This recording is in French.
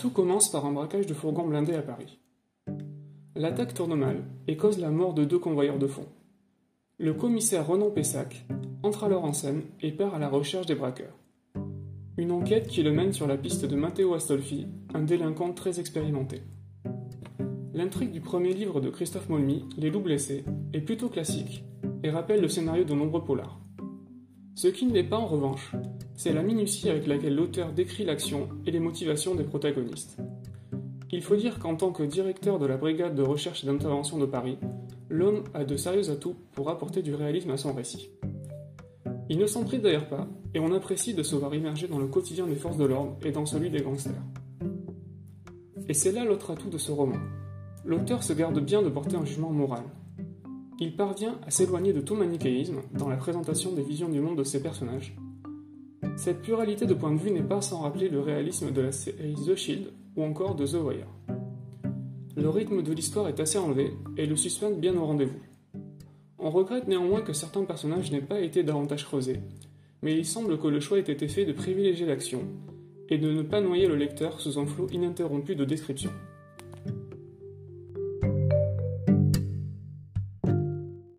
Tout commence par un braquage de fourgon blindé à Paris. L'attaque tourne mal et cause la mort de deux convoyeurs de fonds. Le commissaire Renan Pessac entre alors en scène et part à la recherche des braqueurs. Une enquête qui le mène sur la piste de Matteo Astolfi, un délinquant très expérimenté. L'intrigue du premier livre de Christophe Molmy, Les loups blessés, est plutôt classique et rappelle le scénario de nombreux polars. Ce qui ne l'est pas en revanche, c'est la minutie avec laquelle l'auteur décrit l'action et les motivations des protagonistes. Il faut dire qu'en tant que directeur de la brigade de recherche et d'intervention de Paris, l'homme a de sérieux atouts pour apporter du réalisme à son récit. Il ne s'en prive d'ailleurs pas, et on apprécie de se voir immerger dans le quotidien des forces de l'ordre et dans celui des gangsters. Et c'est là l'autre atout de ce roman. L'auteur se garde bien de porter un jugement moral. Il parvient à s'éloigner de tout manichéisme dans la présentation des visions du monde de ses personnages. Cette pluralité de points de vue n'est pas sans rappeler le réalisme de la série The Shield ou encore de The Wire. Le rythme de l'histoire est assez enlevé et le suspense bien au rendez-vous. On regrette néanmoins que certains personnages n'aient pas été davantage creusés, mais il semble que le choix ait été fait de privilégier l'action et de ne pas noyer le lecteur sous un flot ininterrompu de descriptions.